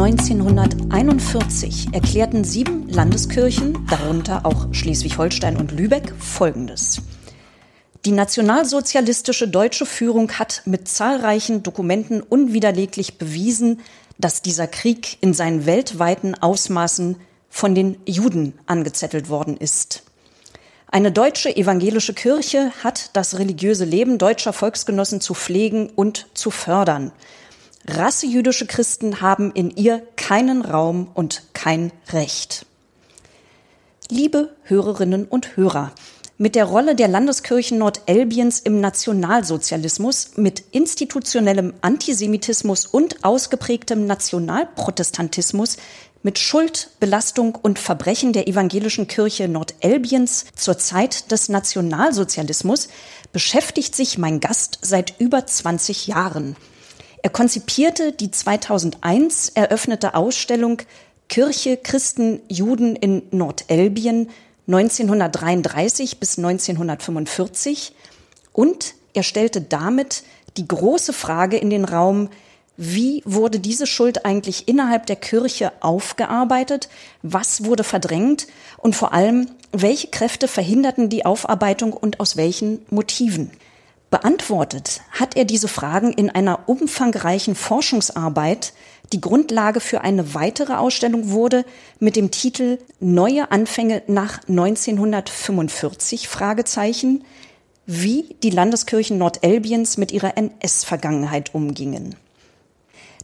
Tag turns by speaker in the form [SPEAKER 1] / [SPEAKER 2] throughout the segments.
[SPEAKER 1] 1941 erklärten sieben Landeskirchen, darunter auch Schleswig-Holstein und Lübeck, Folgendes. Die nationalsozialistische deutsche Führung hat mit zahlreichen Dokumenten unwiderleglich bewiesen, dass dieser Krieg in seinen weltweiten Ausmaßen von den Juden angezettelt worden ist. Eine deutsche evangelische Kirche hat das religiöse Leben deutscher Volksgenossen zu pflegen und zu fördern. Rassejüdische Christen haben in ihr keinen Raum und kein Recht. Liebe Hörerinnen und Hörer, mit der Rolle der Landeskirchen Nordelbiens im Nationalsozialismus, mit institutionellem Antisemitismus und ausgeprägtem Nationalprotestantismus mit Schuld, Belastung und Verbrechen der evangelischen Kirche Nordelbiens zur Zeit des Nationalsozialismus beschäftigt sich mein Gast seit über 20 Jahren. Er konzipierte die 2001 eröffnete Ausstellung Kirche, Christen, Juden in Nordelbien 1933 bis 1945 und er stellte damit die große Frage in den Raum, wie wurde diese Schuld eigentlich innerhalb der Kirche aufgearbeitet? Was wurde verdrängt? Und vor allem, welche Kräfte verhinderten die Aufarbeitung und aus welchen Motiven? Beantwortet hat er diese Fragen in einer umfangreichen Forschungsarbeit, die Grundlage für eine weitere Ausstellung wurde mit dem Titel Neue Anfänge nach 1945 Fragezeichen, wie die Landeskirchen Nordelbiens mit ihrer NS-Vergangenheit umgingen.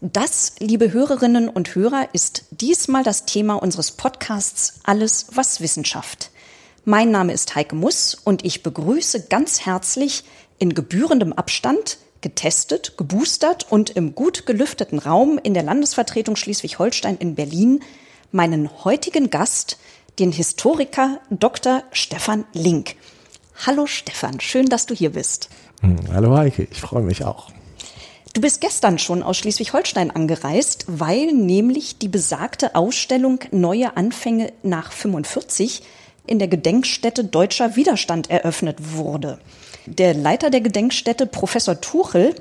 [SPEAKER 1] Das, liebe Hörerinnen und Hörer, ist diesmal das Thema unseres Podcasts Alles, was Wissenschaft. Mein Name ist Heike Muss und ich begrüße ganz herzlich in gebührendem Abstand, getestet, geboostert und im gut gelüfteten Raum in der Landesvertretung Schleswig-Holstein in Berlin meinen heutigen Gast, den Historiker Dr. Stefan Link. Hallo Stefan, schön, dass du hier bist.
[SPEAKER 2] Hm, hallo Heike, ich freue mich auch.
[SPEAKER 1] Du bist gestern schon aus Schleswig-Holstein angereist, weil nämlich die besagte Ausstellung Neue Anfänge nach 45 in der Gedenkstätte Deutscher Widerstand eröffnet wurde. Der Leiter der Gedenkstätte, Professor Tuchel,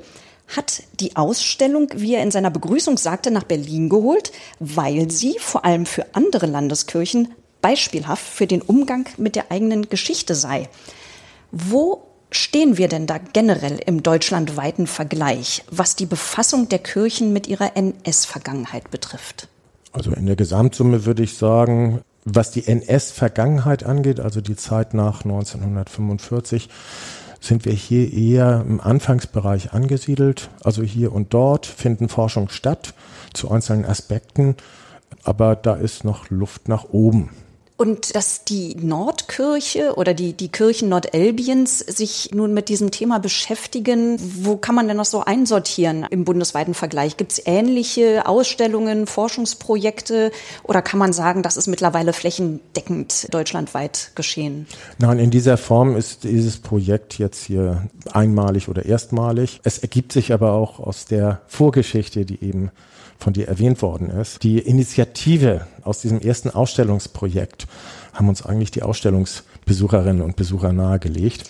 [SPEAKER 1] hat die Ausstellung, wie er in seiner Begrüßung sagte, nach Berlin geholt, weil sie vor allem für andere Landeskirchen beispielhaft für den Umgang mit der eigenen Geschichte sei. Wo stehen wir denn da generell im deutschlandweiten Vergleich, was die Befassung der Kirchen mit ihrer NS-Vergangenheit betrifft?
[SPEAKER 2] Also in der Gesamtsumme würde ich sagen, was die NS-Vergangenheit angeht, also die Zeit nach 1945, sind wir hier eher im Anfangsbereich angesiedelt. Also hier und dort finden Forschung statt zu einzelnen Aspekten, aber da ist noch Luft nach oben.
[SPEAKER 1] Und dass die Nordkirche oder die, die Kirchen Nordelbiens sich nun mit diesem Thema beschäftigen, wo kann man denn noch so einsortieren im bundesweiten Vergleich? Gibt es ähnliche Ausstellungen, Forschungsprojekte oder kann man sagen, das ist mittlerweile flächendeckend deutschlandweit geschehen?
[SPEAKER 2] Nein, in dieser Form ist dieses Projekt jetzt hier einmalig oder erstmalig. Es ergibt sich aber auch aus der Vorgeschichte, die eben von dir erwähnt worden ist. Die Initiative aus diesem ersten Ausstellungsprojekt haben uns eigentlich die Ausstellungsbesucherinnen und Besucher nahegelegt.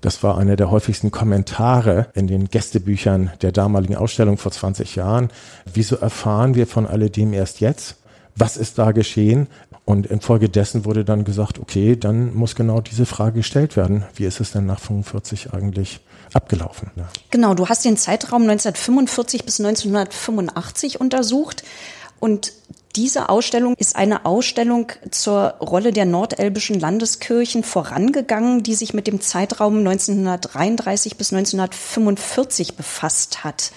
[SPEAKER 2] Das war einer der häufigsten Kommentare in den Gästebüchern der damaligen Ausstellung vor 20 Jahren. Wieso erfahren wir von alledem erst jetzt? Was ist da geschehen? Und infolgedessen wurde dann gesagt, okay, dann muss genau diese Frage gestellt werden. Wie ist es denn nach 45 eigentlich abgelaufen.
[SPEAKER 1] Ja. Genau, du hast den Zeitraum 1945 bis 1985 untersucht und diese Ausstellung ist eine Ausstellung zur Rolle der nordelbischen Landeskirchen vorangegangen, die sich mit dem Zeitraum 1933 bis 1945 befasst hat.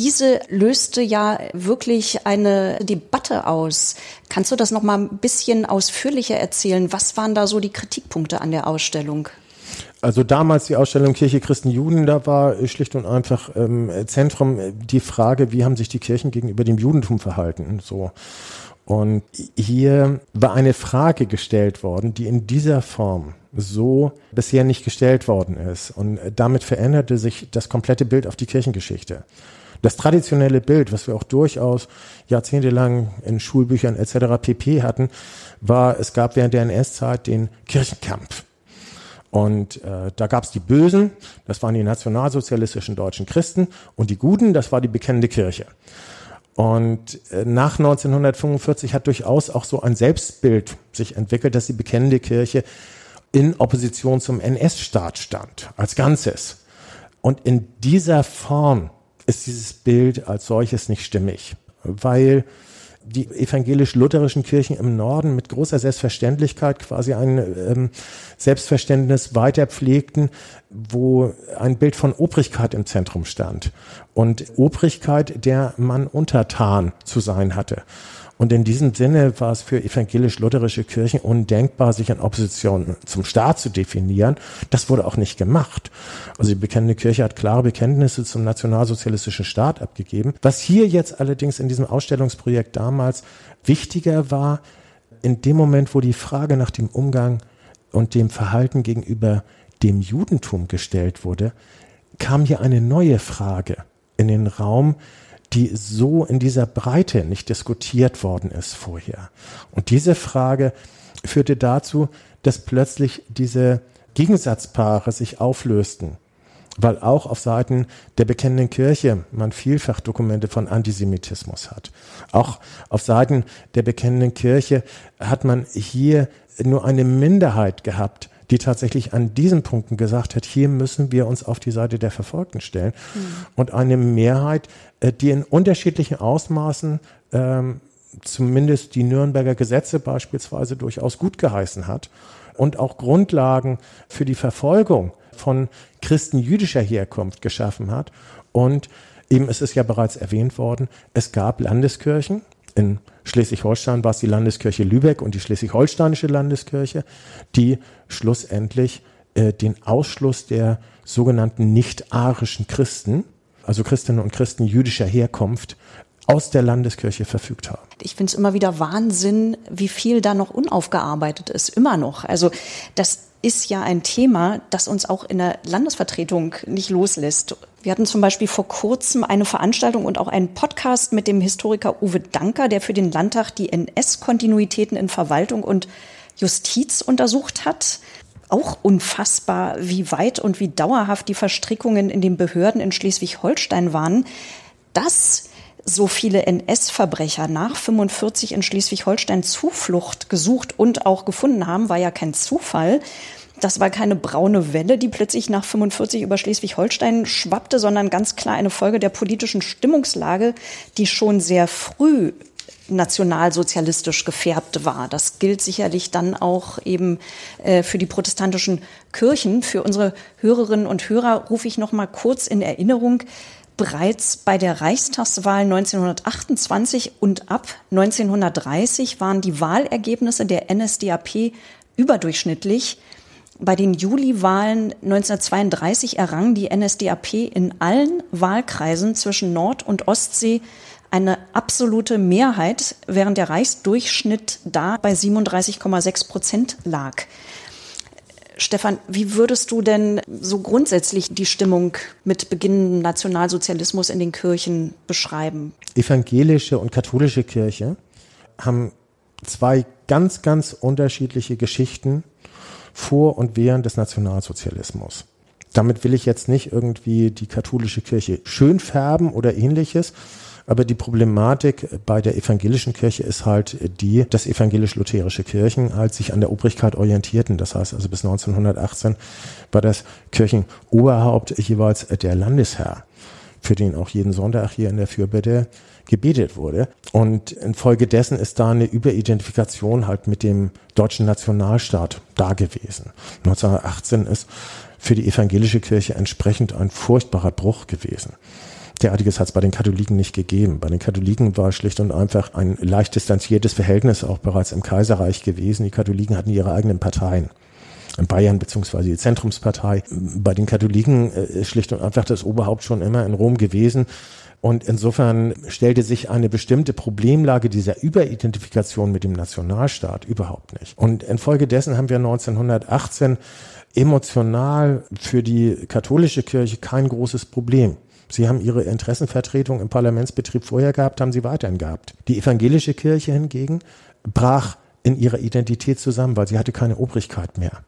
[SPEAKER 1] Diese löste ja wirklich eine Debatte aus. Kannst du das noch mal ein bisschen ausführlicher erzählen? Was waren da so die Kritikpunkte an der Ausstellung?
[SPEAKER 2] Also damals die Ausstellung Kirche, Christen, Juden, da war schlicht und einfach ähm, Zentrum die Frage, wie haben sich die Kirchen gegenüber dem Judentum verhalten. So. Und hier war eine Frage gestellt worden, die in dieser Form so bisher nicht gestellt worden ist. Und damit veränderte sich das komplette Bild auf die Kirchengeschichte. Das traditionelle Bild, was wir auch durchaus jahrzehntelang in Schulbüchern etc. pp hatten, war, es gab während der NS-Zeit den Kirchenkampf. Und äh, da gab es die Bösen, das waren die nationalsozialistischen deutschen Christen, und die Guten, das war die bekennende Kirche. Und äh, nach 1945 hat durchaus auch so ein Selbstbild sich entwickelt, dass die bekennende Kirche in Opposition zum NS-Staat stand, als Ganzes. Und in dieser Form ist dieses Bild als solches nicht stimmig, weil die evangelisch-lutherischen Kirchen im Norden mit großer Selbstverständlichkeit quasi ein ähm, Selbstverständnis weiterpflegten, wo ein Bild von Obrigkeit im Zentrum stand und Obrigkeit, der man untertan zu sein hatte. Und in diesem Sinne war es für evangelisch-lutherische Kirchen undenkbar, sich in Opposition zum Staat zu definieren. Das wurde auch nicht gemacht. Also die bekennende Kirche hat klare Bekenntnisse zum nationalsozialistischen Staat abgegeben. Was hier jetzt allerdings in diesem Ausstellungsprojekt damals wichtiger war, in dem Moment, wo die Frage nach dem Umgang und dem Verhalten gegenüber dem Judentum gestellt wurde, kam hier eine neue Frage in den Raum, die so in dieser Breite nicht diskutiert worden ist vorher. Und diese Frage führte dazu, dass plötzlich diese Gegensatzpaare sich auflösten, weil auch auf Seiten der bekennenden Kirche man vielfach Dokumente von Antisemitismus hat. Auch auf Seiten der bekennenden Kirche hat man hier nur eine Minderheit gehabt, die tatsächlich an diesen Punkten gesagt hat, hier müssen wir uns auf die Seite der Verfolgten stellen. Mhm. Und eine Mehrheit, äh, die in unterschiedlichen Ausmaßen ähm, zumindest die Nürnberger Gesetze beispielsweise durchaus gut geheißen hat und auch Grundlagen für die Verfolgung von Christen jüdischer Herkunft geschaffen hat. Und eben, es ist ja bereits erwähnt worden, es gab Landeskirchen, in Schleswig-Holstein war es die Landeskirche Lübeck und die Schleswig-Holsteinische Landeskirche, die schlussendlich äh, den Ausschluss der sogenannten nicht-arischen Christen, also Christinnen und Christen jüdischer Herkunft, aus der Landeskirche verfügt haben.
[SPEAKER 1] Ich finde es immer wieder Wahnsinn, wie viel da noch unaufgearbeitet ist, immer noch. Also das ist ja ein Thema, das uns auch in der Landesvertretung nicht loslässt. Wir hatten zum Beispiel vor kurzem eine Veranstaltung und auch einen Podcast mit dem Historiker Uwe Danker, der für den Landtag die NS-Kontinuitäten in Verwaltung und Justiz untersucht hat. Auch unfassbar, wie weit und wie dauerhaft die Verstrickungen in den Behörden in Schleswig-Holstein waren. Dass so viele NS-Verbrecher nach 45 in Schleswig-Holstein Zuflucht gesucht und auch gefunden haben, war ja kein Zufall. Das war keine braune Welle, die plötzlich nach 45 über Schleswig-Holstein schwappte, sondern ganz klar eine Folge der politischen Stimmungslage, die schon sehr früh nationalsozialistisch gefärbt war. Das gilt sicherlich dann auch eben äh, für die protestantischen Kirchen. Für unsere Hörerinnen und Hörer rufe ich noch mal kurz in Erinnerung. Bereits bei der Reichstagswahl 1928 und ab 1930 waren die Wahlergebnisse der NSDAP überdurchschnittlich. Bei den Juliwahlen 1932 errang die NSDAP in allen Wahlkreisen zwischen Nord- und Ostsee eine absolute Mehrheit, während der Reichsdurchschnitt da bei 37,6 Prozent lag. Stefan, wie würdest du denn so grundsätzlich die Stimmung mit beginnendem Nationalsozialismus in den Kirchen beschreiben?
[SPEAKER 2] Evangelische und katholische Kirche haben zwei ganz, ganz unterschiedliche Geschichten vor und während des Nationalsozialismus. Damit will ich jetzt nicht irgendwie die katholische Kirche schön färben oder ähnliches. Aber die Problematik bei der evangelischen Kirche ist halt die, dass evangelisch-lutherische Kirchen halt sich an der Obrigkeit orientierten. Das heißt also bis 1918 war das Kirchenoberhaupt jeweils der Landesherr, für den auch jeden Sonntag hier in der Fürbitte gebetet wurde. Und infolgedessen ist da eine Überidentifikation halt mit dem deutschen Nationalstaat da gewesen. 1918 ist für die evangelische Kirche entsprechend ein furchtbarer Bruch gewesen. Derartiges hat es bei den Katholiken nicht gegeben. Bei den Katholiken war schlicht und einfach ein leicht distanziertes Verhältnis auch bereits im Kaiserreich gewesen. Die Katholiken hatten ihre eigenen Parteien in Bayern beziehungsweise die Zentrumspartei. Bei den Katholiken ist schlicht und einfach das Oberhaupt schon immer in Rom gewesen. Und insofern stellte sich eine bestimmte Problemlage dieser Überidentifikation mit dem Nationalstaat überhaupt nicht. Und infolgedessen haben wir 1918 emotional für die katholische Kirche kein großes Problem. Sie haben ihre Interessenvertretung im Parlamentsbetrieb vorher gehabt, haben sie weiterhin gehabt. Die evangelische Kirche hingegen brach in ihrer Identität zusammen, weil sie hatte keine Obrigkeit mehr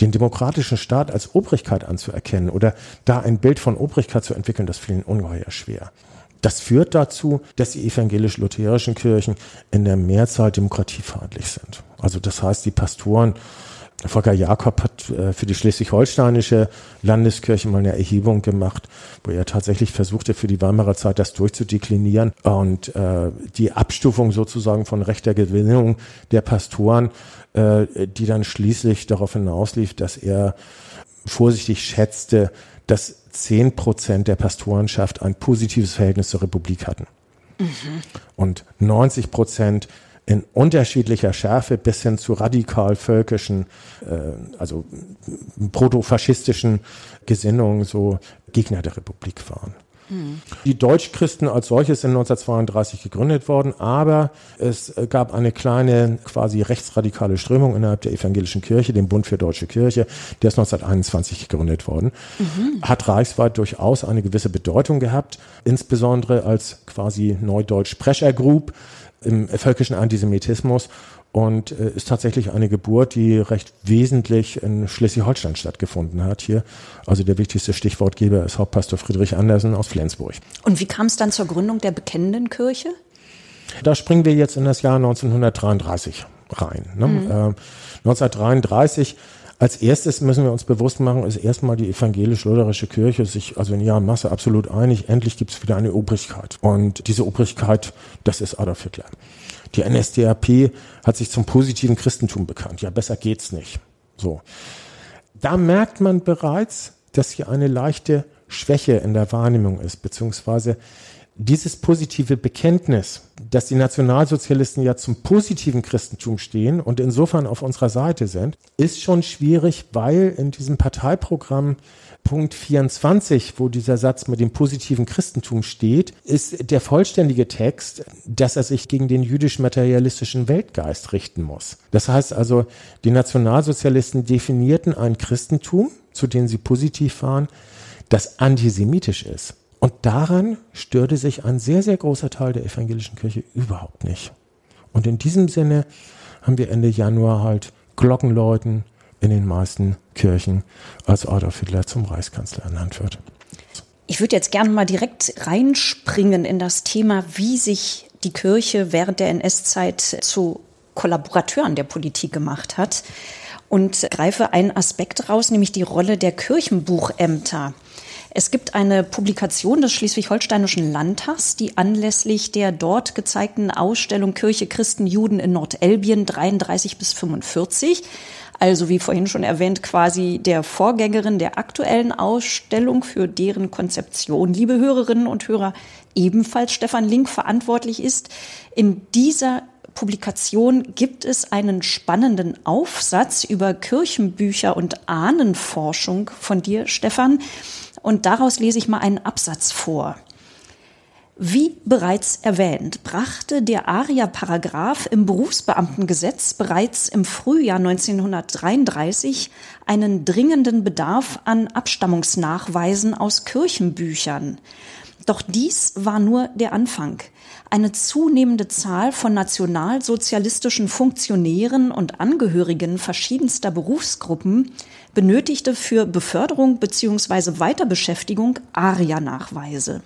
[SPEAKER 2] den demokratischen Staat als Obrigkeit anzuerkennen oder da ein Bild von Obrigkeit zu entwickeln, das fiel ihnen ungeheuer schwer. Das führt dazu, dass die evangelisch-lutherischen Kirchen in der Mehrzahl demokratiefeindlich sind. Also das heißt, die Pastoren Volker Jakob hat äh, für die schleswig-holsteinische Landeskirche mal eine Erhebung gemacht, wo er tatsächlich versuchte, für die Weimarer Zeit das durchzudeklinieren und äh, die Abstufung sozusagen von rechter Gewinnung der Pastoren, äh, die dann schließlich darauf hinauslief, dass er vorsichtig schätzte, dass zehn Prozent der Pastorenschaft ein positives Verhältnis zur Republik hatten. Mhm. Und 90 Prozent in unterschiedlicher Schärfe bis hin zu radikal völkischen, äh, also protofaschistischen Gesinnungen so Gegner der Republik waren. Hm. Die Deutschchristen als solches sind 1932 gegründet worden, aber es gab eine kleine quasi rechtsradikale Strömung innerhalb der evangelischen Kirche, den Bund für Deutsche Kirche, der ist 1921 gegründet worden, mhm. hat reichsweit durchaus eine gewisse Bedeutung gehabt, insbesondere als quasi Neudeutsch Pressure Group, im völkischen Antisemitismus und äh, ist tatsächlich eine Geburt, die recht wesentlich in Schleswig-Holstein stattgefunden hat hier. Also der wichtigste Stichwortgeber ist Hauptpastor Friedrich Andersen aus Flensburg.
[SPEAKER 1] Und wie kam es dann zur Gründung der bekennenden Kirche?
[SPEAKER 2] Da springen wir jetzt in das Jahr 1933 rein. Ne? Mhm. Äh, 1933 als erstes müssen wir uns bewusst machen, ist erstmal die evangelisch-lutherische Kirche sich also in ihrer Masse absolut einig. Endlich gibt es wieder eine Obrigkeit. Und diese Obrigkeit, das ist Adolf Hitler. Die NSDAP hat sich zum positiven Christentum bekannt. Ja, besser geht's nicht. So. Da merkt man bereits, dass hier eine leichte Schwäche in der Wahrnehmung ist, beziehungsweise dieses positive Bekenntnis, dass die Nationalsozialisten ja zum positiven Christentum stehen und insofern auf unserer Seite sind, ist schon schwierig, weil in diesem Parteiprogramm Punkt 24, wo dieser Satz mit dem positiven Christentum steht, ist der vollständige Text, dass er sich gegen den jüdisch-materialistischen Weltgeist richten muss. Das heißt also, die Nationalsozialisten definierten ein Christentum, zu dem sie positiv waren, das antisemitisch ist. Und daran störte sich ein sehr, sehr großer Teil der evangelischen Kirche überhaupt nicht. Und in diesem Sinne haben wir Ende Januar halt Glockenläuten in den meisten Kirchen, als Adolf Hitler zum Reichskanzler ernannt wird.
[SPEAKER 1] Ich würde jetzt gerne mal direkt reinspringen in das Thema, wie sich die Kirche während der NS-Zeit zu Kollaborateuren der Politik gemacht hat und greife einen Aspekt raus, nämlich die Rolle der Kirchenbuchämter. Es gibt eine Publikation des Schleswig-Holsteinischen Landtags, die anlässlich der dort gezeigten Ausstellung Kirche, Christen, Juden in Nordelbien 33 bis 45 also wie vorhin schon erwähnt, quasi der Vorgängerin der aktuellen Ausstellung, für deren Konzeption, liebe Hörerinnen und Hörer, ebenfalls Stefan Link verantwortlich ist. In dieser Publikation gibt es einen spannenden Aufsatz über Kirchenbücher und Ahnenforschung von dir, Stefan. Und daraus lese ich mal einen Absatz vor. Wie bereits erwähnt, brachte der ARIA-Paragraph im Berufsbeamtengesetz bereits im Frühjahr 1933 einen dringenden Bedarf an Abstammungsnachweisen aus Kirchenbüchern. Doch dies war nur der Anfang. Eine zunehmende Zahl von nationalsozialistischen Funktionären und Angehörigen verschiedenster Berufsgruppen benötigte für Beförderung bzw. Weiterbeschäftigung ARIA-Nachweise.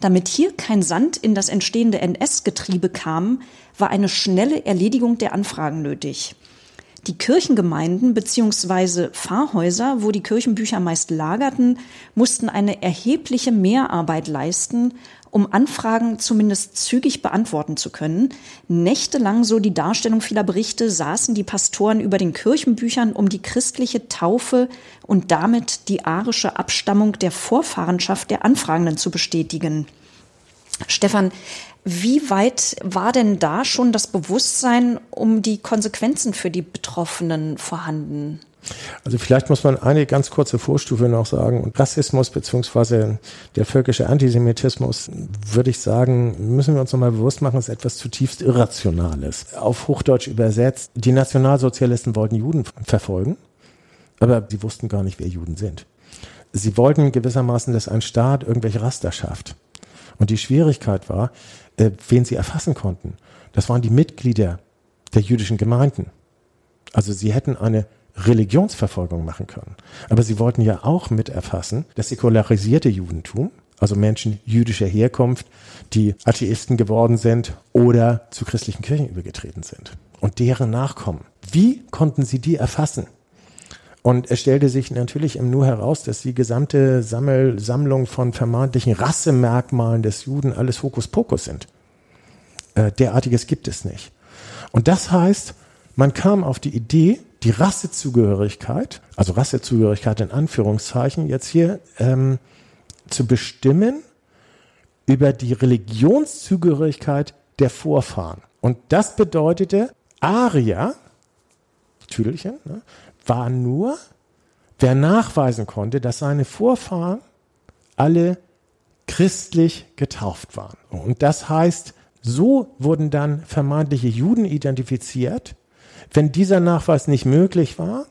[SPEAKER 1] Damit hier kein Sand in das entstehende NS-Getriebe kam, war eine schnelle Erledigung der Anfragen nötig. Die Kirchengemeinden bzw. Pfarrhäuser, wo die Kirchenbücher meist lagerten, mussten eine erhebliche Mehrarbeit leisten, um Anfragen zumindest zügig beantworten zu können. Nächtelang, so die Darstellung vieler Berichte, saßen die Pastoren über den Kirchenbüchern, um die christliche Taufe und damit die arische Abstammung der Vorfahrenschaft der Anfragenden zu bestätigen. Stefan, wie weit war denn da schon das Bewusstsein um die Konsequenzen für die Betroffenen vorhanden?
[SPEAKER 2] Also vielleicht muss man eine ganz kurze Vorstufe noch sagen. Und Rassismus beziehungsweise der völkische Antisemitismus, würde ich sagen, müssen wir uns nochmal bewusst machen, ist etwas zutiefst Irrationales. Auf Hochdeutsch übersetzt, die Nationalsozialisten wollten Juden verfolgen, aber sie wussten gar nicht, wer Juden sind. Sie wollten gewissermaßen, dass ein Staat irgendwelche Raster schafft. Und die Schwierigkeit war, äh, wen sie erfassen konnten. Das waren die Mitglieder der jüdischen Gemeinden. Also sie hätten eine Religionsverfolgung machen können. Aber sie wollten ja auch mit erfassen, das säkularisierte Judentum, also Menschen jüdischer Herkunft, die Atheisten geworden sind oder zu christlichen Kirchen übergetreten sind und deren Nachkommen. Wie konnten sie die erfassen? Und es stellte sich natürlich im Nu heraus, dass die gesamte Sammel Sammlung von vermeintlichen Rassemerkmalen des Juden alles Hokuspokus sind. Äh, derartiges gibt es nicht. Und das heißt, man kam auf die Idee, die Rassezugehörigkeit, also Rassezugehörigkeit in Anführungszeichen, jetzt hier ähm, zu bestimmen über die Religionszugehörigkeit der Vorfahren. Und das bedeutete, Aria, Tüdelchen, ne, war nur, wer nachweisen konnte, dass seine Vorfahren alle christlich getauft waren. Und das heißt, so wurden dann vermeintliche Juden identifiziert. Wenn dieser Nachweis nicht möglich war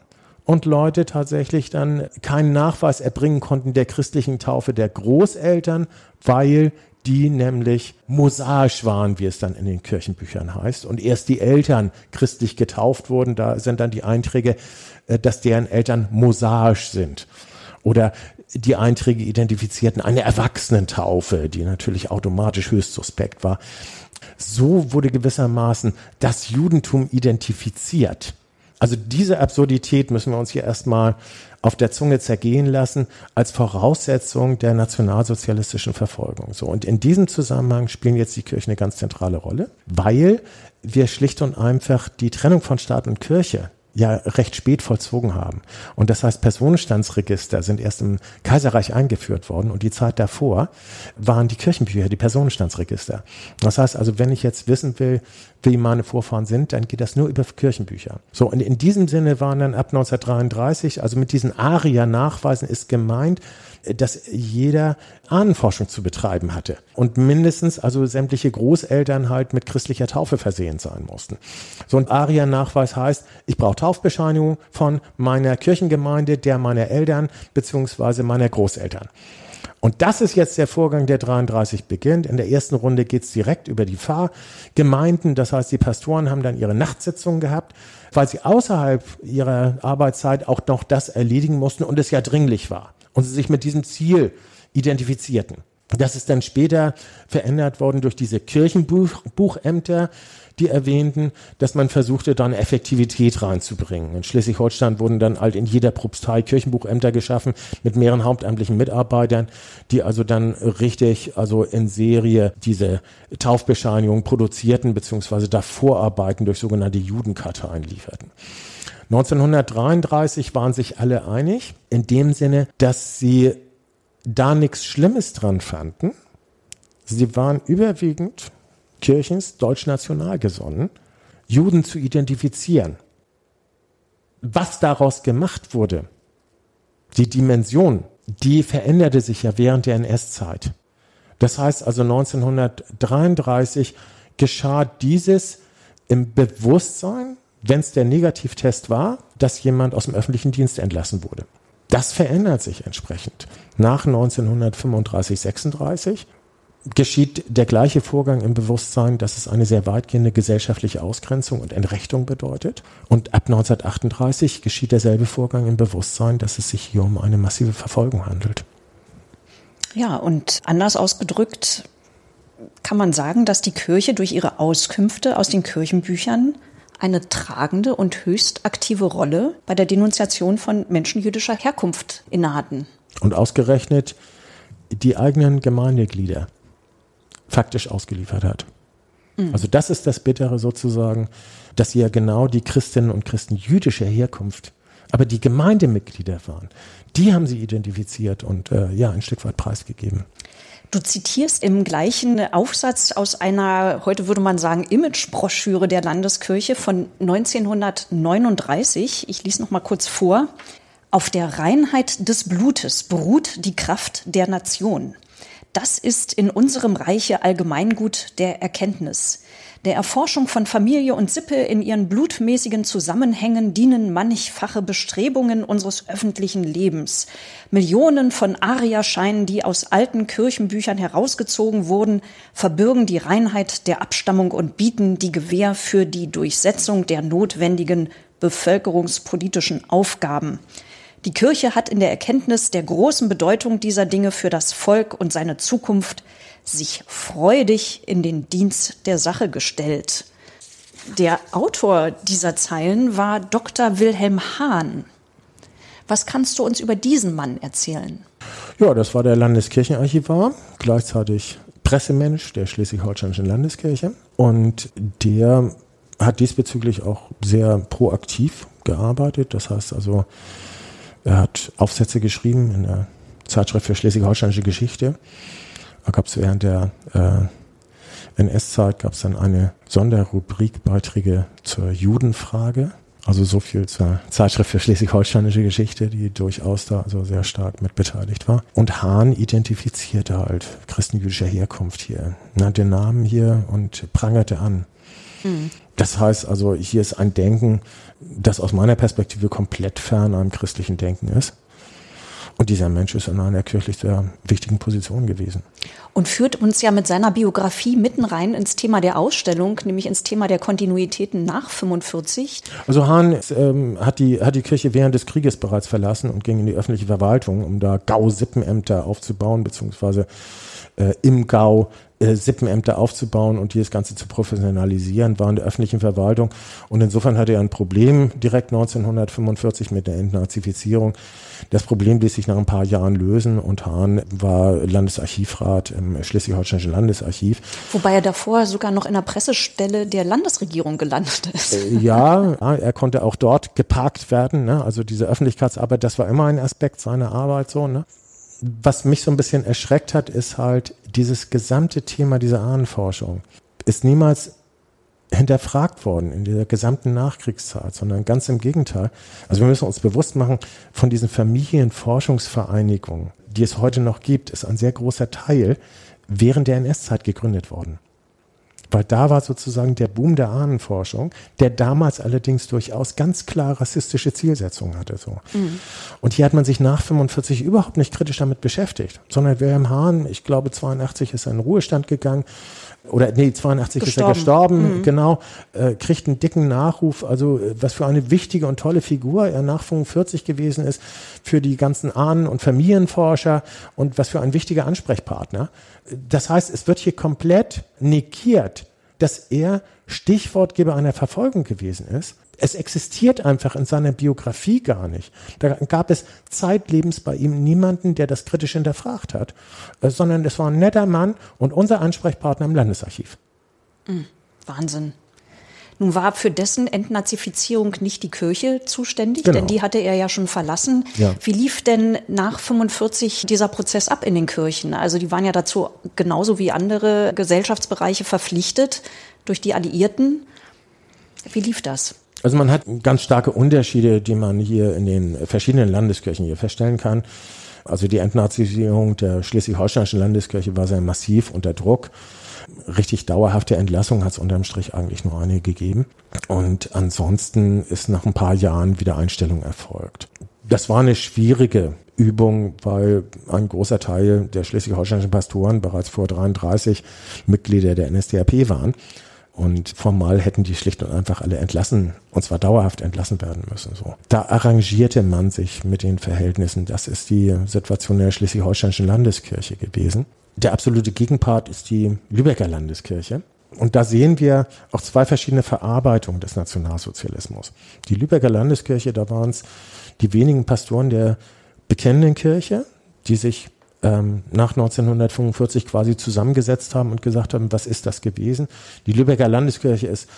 [SPEAKER 2] und Leute tatsächlich dann keinen Nachweis erbringen konnten der christlichen Taufe der Großeltern, weil die nämlich mosaisch waren, wie es dann in den Kirchenbüchern heißt, und erst die Eltern christlich getauft wurden, da sind dann die Einträge, äh, dass deren Eltern mosaisch sind. Oder die Einträge identifizierten eine Erwachsenentaufe, die natürlich automatisch höchst suspekt war. So wurde gewissermaßen das Judentum identifiziert. Also diese Absurdität müssen wir uns hier erstmal auf der Zunge zergehen lassen als Voraussetzung der nationalsozialistischen Verfolgung. So. Und in diesem Zusammenhang spielen jetzt die Kirchen eine ganz zentrale Rolle, weil wir schlicht und einfach die Trennung von Staat und Kirche ja recht spät vollzogen haben. Und das heißt, Personenstandsregister sind erst im Kaiserreich eingeführt worden und die Zeit davor waren die Kirchenbücher, die Personenstandsregister. Das heißt also, wenn ich jetzt wissen will, wie meine Vorfahren sind, dann geht das nur über Kirchenbücher. So, und in diesem Sinne waren dann ab 1933, also mit diesen ARIA-Nachweisen ist gemeint, dass jeder Ahnenforschung zu betreiben hatte und mindestens also sämtliche Großeltern halt mit christlicher Taufe versehen sein mussten. So ein ARIA-Nachweis heißt, ich brauche Taufbescheinigung von meiner Kirchengemeinde, der meiner Eltern beziehungsweise meiner Großeltern. Und das ist jetzt der Vorgang, der 33 beginnt. In der ersten Runde geht's direkt über die Pfarrgemeinden. Das heißt, die Pastoren haben dann ihre Nachtsitzungen gehabt, weil sie außerhalb ihrer Arbeitszeit auch noch das erledigen mussten und es ja dringlich war und sie sich mit diesem Ziel identifizierten. Das ist dann später verändert worden durch diese Kirchenbuchämter, die erwähnten, dass man versuchte, dann Effektivität reinzubringen. In Schleswig-Holstein wurden dann halt in jeder Propstei Kirchenbuchämter geschaffen mit mehreren hauptamtlichen Mitarbeitern, die also dann richtig, also in Serie diese Taufbescheinigung produzierten, beziehungsweise da Vorarbeiten durch sogenannte Judenkarteien lieferten. 1933 waren sich alle einig, in dem Sinne, dass sie da nichts Schlimmes dran fanden. Sie waren überwiegend Kirchens deutschnational gesonnen, Juden zu identifizieren. Was daraus gemacht wurde, die Dimension, die veränderte sich ja während der NS-Zeit. Das heißt also 1933 geschah dieses im Bewusstsein, wenn es der Negativtest war, dass jemand aus dem öffentlichen Dienst entlassen wurde. Das verändert sich entsprechend. Nach 1935, 36 geschieht der gleiche Vorgang im Bewusstsein, dass es eine sehr weitgehende gesellschaftliche Ausgrenzung und Entrechtung bedeutet. Und ab 1938 geschieht derselbe Vorgang im Bewusstsein, dass es sich hier um eine massive Verfolgung handelt.
[SPEAKER 1] Ja, und anders ausgedrückt kann man sagen, dass die Kirche durch ihre Auskünfte aus den Kirchenbüchern eine tragende und höchst aktive Rolle bei der Denunziation von Menschen jüdischer Herkunft innehatten.
[SPEAKER 2] Und ausgerechnet die eigenen Gemeindeglieder faktisch ausgeliefert hat. Mhm. Also das ist das Bittere sozusagen, dass sie ja genau die Christinnen und Christen jüdischer Herkunft, aber die Gemeindemitglieder waren. Die haben sie identifiziert und äh, ja, ein Stück weit preisgegeben.
[SPEAKER 1] Du zitierst im gleichen Aufsatz aus einer, heute würde man sagen, Imagebroschüre der Landeskirche von 1939. Ich lese noch mal kurz vor. Auf der Reinheit des Blutes beruht die Kraft der Nation. Das ist in unserem Reiche Allgemeingut der Erkenntnis. Der Erforschung von Familie und Sippe in ihren blutmäßigen Zusammenhängen dienen mannigfache Bestrebungen unseres öffentlichen Lebens. Millionen von Ariascheinen, die aus alten Kirchenbüchern herausgezogen wurden, verbürgen die Reinheit der Abstammung und bieten die Gewähr für die Durchsetzung der notwendigen bevölkerungspolitischen Aufgaben. Die Kirche hat in der Erkenntnis der großen Bedeutung dieser Dinge für das Volk und seine Zukunft sich freudig in den Dienst der Sache gestellt. Der Autor dieser Zeilen war Dr. Wilhelm Hahn. Was kannst du uns über diesen Mann erzählen?
[SPEAKER 2] Ja, das war der Landeskirchenarchivar, gleichzeitig Pressemensch der Schleswig-Holsteinischen Landeskirche. Und der hat diesbezüglich auch sehr proaktiv gearbeitet. Das heißt also, er hat Aufsätze geschrieben in der Zeitschrift für Schleswig-Holsteinische Geschichte. Da gab es während der äh, NS-Zeit gab es dann eine Sonderrubrik Beiträge zur Judenfrage. Also so viel zur Zeitschrift für schleswig-holsteinische Geschichte, die durchaus da also sehr stark mit beteiligt war. Und Hahn identifizierte halt christenjüdischer Herkunft hier, nannte Namen hier und prangerte an. Mhm. Das heißt also, hier ist ein Denken, das aus meiner Perspektive komplett fern einem christlichen Denken ist. Und dieser Mensch ist in einer kirchlich sehr wichtigen Position gewesen.
[SPEAKER 1] Und führt uns ja mit seiner Biografie mitten rein ins Thema der Ausstellung, nämlich ins Thema der Kontinuitäten nach 45.
[SPEAKER 2] Also Hahn ähm, hat, die, hat die Kirche während des Krieges bereits verlassen und ging in die öffentliche Verwaltung, um da Gau-Sippenämter aufzubauen, beziehungsweise äh, im Gau äh, Sippenämter aufzubauen und das Ganze zu professionalisieren, war in der öffentlichen Verwaltung. Und insofern hatte er ein Problem direkt 1945 mit der Entnazifizierung. Das Problem ließ sich nach ein paar Jahren lösen und Hahn war Landesarchivrat im Schleswig-Holsteinischen Landesarchiv.
[SPEAKER 1] Wobei er davor sogar noch in der Pressestelle der Landesregierung gelandet ist. Äh,
[SPEAKER 2] ja, er konnte auch dort geparkt werden. Ne? Also diese Öffentlichkeitsarbeit, das war immer ein Aspekt seiner Arbeit so. Ne? Was mich so ein bisschen erschreckt hat, ist halt dieses gesamte Thema dieser Ahnenforschung ist niemals hinterfragt worden in dieser gesamten Nachkriegszeit, sondern ganz im Gegenteil. Also wir müssen uns bewusst machen, von diesen Familienforschungsvereinigungen, die es heute noch gibt, ist ein sehr großer Teil während der NS-Zeit gegründet worden. Weil da war sozusagen der Boom der Ahnenforschung, der damals allerdings durchaus ganz klar rassistische Zielsetzungen hatte. So. Mhm. Und hier hat man sich nach 45 überhaupt nicht kritisch damit beschäftigt, sondern Wilhelm Hahn, ich glaube 82 ist er in Ruhestand gegangen, oder nee, 82 gestorben. ist er gestorben, mhm. genau, äh, kriegt einen dicken Nachruf, also äh, was für eine wichtige und tolle Figur er nach 45 gewesen ist für die ganzen Ahnen- und Familienforscher und was für ein wichtiger Ansprechpartner. Das heißt, es wird hier komplett negiert, dass er Stichwortgeber einer Verfolgung gewesen ist es existiert einfach in seiner Biografie gar nicht. Da gab es zeitlebens bei ihm niemanden, der das kritisch hinterfragt hat, äh, sondern es war ein netter Mann und unser Ansprechpartner im Landesarchiv.
[SPEAKER 1] Mhm. Wahnsinn. Nun war für dessen Entnazifizierung nicht die Kirche zuständig, genau. denn die hatte er ja schon verlassen. Ja. Wie lief denn nach 45 dieser Prozess ab in den Kirchen? Also die waren ja dazu genauso wie andere Gesellschaftsbereiche verpflichtet durch die Alliierten. Wie lief das?
[SPEAKER 2] Also man hat ganz starke Unterschiede, die man hier in den verschiedenen Landeskirchen hier feststellen kann. Also die Entnazisierung der schleswig-holsteinischen Landeskirche war sehr massiv unter Druck. Richtig dauerhafte Entlassung hat es unterm Strich eigentlich nur eine gegeben. Und ansonsten ist nach ein paar Jahren wieder Einstellung erfolgt. Das war eine schwierige Übung, weil ein großer Teil der schleswig-holsteinischen Pastoren bereits vor 33 Mitglieder der NSDAP waren. Und formal hätten die schlicht und einfach alle entlassen, und zwar dauerhaft entlassen werden müssen. So. Da arrangierte man sich mit den Verhältnissen. Das ist die Situation der Schleswig-Holsteinischen Landeskirche gewesen. Der absolute Gegenpart ist die Lübecker Landeskirche. Und da sehen wir auch zwei verschiedene Verarbeitungen des Nationalsozialismus. Die Lübecker Landeskirche, da waren es die wenigen Pastoren der bekennenden Kirche, die sich ähm, nach 1945 quasi zusammengesetzt haben und gesagt haben, was ist das gewesen? Die Lübecker Landeskirche ist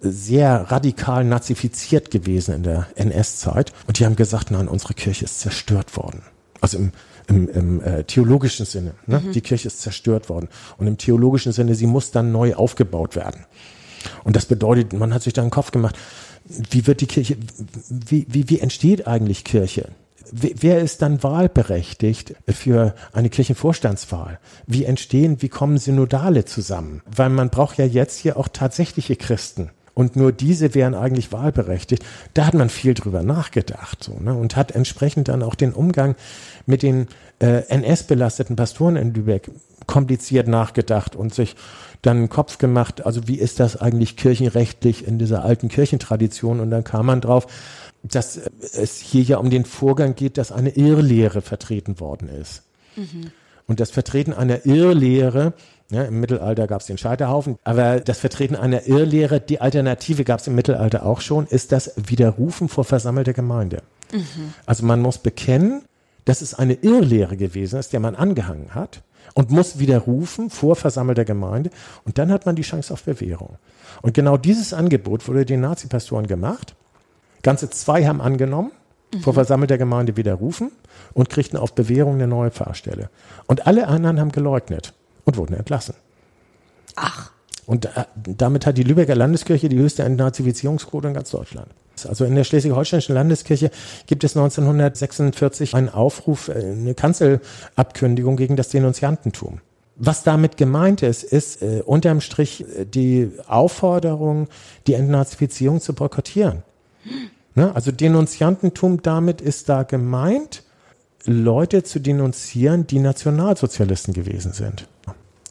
[SPEAKER 2] sehr radikal nazifiziert gewesen in der NS-Zeit und die haben gesagt, nein, unsere Kirche ist zerstört worden. Also im, im, im äh, theologischen Sinne. Ne? Mhm. Die Kirche ist zerstört worden. Und im theologischen Sinne, sie muss dann neu aufgebaut werden. Und das bedeutet, man hat sich da einen Kopf gemacht, wie wird die Kirche, wie, wie, wie entsteht eigentlich Kirche? Wer ist dann wahlberechtigt für eine Kirchenvorstandswahl? Wie entstehen, wie kommen Synodale zusammen? Weil man braucht ja jetzt hier auch tatsächliche Christen. Und nur diese wären eigentlich wahlberechtigt. Da hat man viel drüber nachgedacht so, ne? und hat entsprechend dann auch den Umgang mit den äh, NS-belasteten Pastoren in Lübeck kompliziert nachgedacht und sich dann einen Kopf gemacht, also wie ist das eigentlich kirchenrechtlich in dieser alten Kirchentradition? Und dann kam man drauf, dass es hier ja um den Vorgang geht, dass eine Irrlehre vertreten worden ist. Mhm. Und das Vertreten einer Irrlehre, ja, Im Mittelalter gab es den Scheiterhaufen, aber das Vertreten einer Irrlehre, die Alternative gab es im Mittelalter auch schon, ist das Widerrufen vor versammelter Gemeinde. Mhm. Also man muss bekennen, dass es eine Irrlehre gewesen ist, der man angehangen hat und muss widerrufen vor versammelter Gemeinde und dann hat man die Chance auf Bewährung. Und genau dieses Angebot wurde den Nazi-Pastoren gemacht. Ganze zwei haben angenommen, mhm. vor versammelter Gemeinde widerrufen und kriegten auf Bewährung eine neue Pfarrstelle. Und alle anderen haben geleugnet und wurden entlassen.
[SPEAKER 1] Ach.
[SPEAKER 2] Und äh, damit hat die Lübecker Landeskirche die höchste Entnazifizierungsquote in ganz Deutschland. Also in der Schleswig-Holsteinischen Landeskirche gibt es 1946 einen Aufruf, äh, eine Kanzelabkündigung gegen das Denunziantentum. Was damit gemeint ist, ist äh, unterm Strich äh, die Aufforderung, die Entnazifizierung zu boykottieren. Ne? Also Denunziantentum damit ist da gemeint, Leute zu denunzieren, die Nationalsozialisten gewesen sind.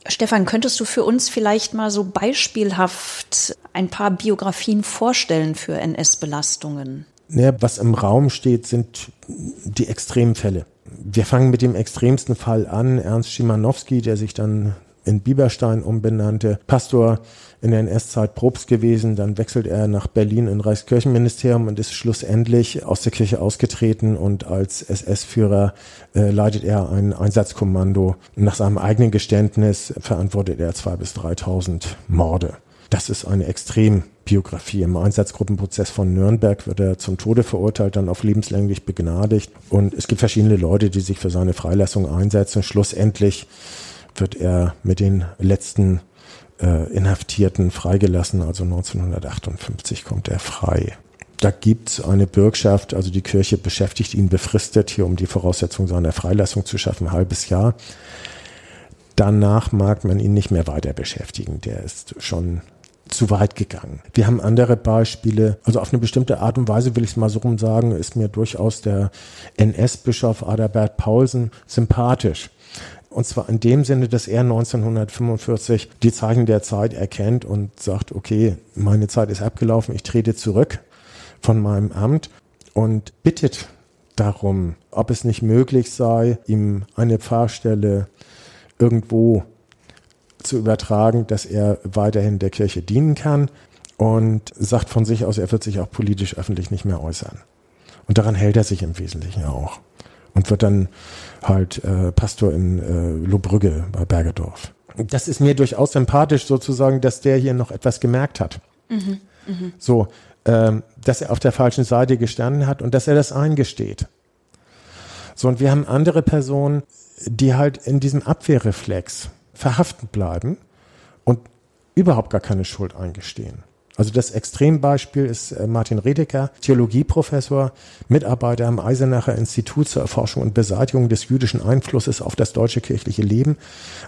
[SPEAKER 1] Stefan, könntest du für uns vielleicht mal so beispielhaft ein paar Biografien vorstellen für NS-Belastungen?
[SPEAKER 2] Ja, was im Raum steht, sind die Extremfälle. Wir fangen mit dem extremsten Fall an. Ernst Schimanowski, der sich dann in Bieberstein umbenannte, Pastor in der NS-Zeit Probst gewesen, dann wechselt er nach Berlin in Reichskirchenministerium und ist schlussendlich aus der Kirche ausgetreten und als SS-Führer äh, leitet er ein Einsatzkommando. Nach seinem eigenen Geständnis verantwortet er zwei bis 3.000 Morde. Das ist eine Extrembiografie. Im Einsatzgruppenprozess von Nürnberg wird er zum Tode verurteilt, dann auf lebenslänglich begnadigt. Und es gibt verschiedene Leute, die sich für seine Freilassung einsetzen. Schlussendlich wird er mit den letzten äh, Inhaftierten freigelassen. Also 1958 kommt er frei. Da gibt es eine Bürgschaft, also die Kirche beschäftigt ihn befristet hier, um die Voraussetzung seiner Freilassung zu schaffen, ein halbes Jahr. Danach mag man ihn nicht mehr weiter beschäftigen. Der ist schon zu weit gegangen. Wir haben andere Beispiele. Also auf eine bestimmte Art und Weise will ich es mal so rum sagen, ist mir durchaus der NS-Bischof Adalbert Paulsen sympathisch. Und zwar in dem Sinne, dass er 1945 die Zeichen der Zeit erkennt und sagt, okay, meine Zeit ist abgelaufen, ich trete zurück von meinem Amt und bittet darum, ob es nicht möglich sei, ihm eine Pfarrstelle irgendwo zu übertragen, dass er weiterhin der Kirche dienen kann und sagt von sich aus, er wird sich auch politisch öffentlich nicht mehr äußern. Und daran hält er sich im Wesentlichen auch und wird dann halt äh, Pastor in äh, Lohbrügge bei Bergedorf. Das ist mir durchaus sympathisch sozusagen, dass der hier noch etwas gemerkt hat. Mhm, mh. So, ähm, dass er auf der falschen Seite gestanden hat und dass er das eingesteht. So, und wir haben andere Personen, die halt in diesem Abwehrreflex verhaften bleiben und überhaupt gar keine Schuld eingestehen. Also das Extrembeispiel ist äh, Martin Redeker, Theologieprofessor, Mitarbeiter am Eisenacher Institut zur Erforschung und Beseitigung des jüdischen Einflusses auf das deutsche kirchliche Leben.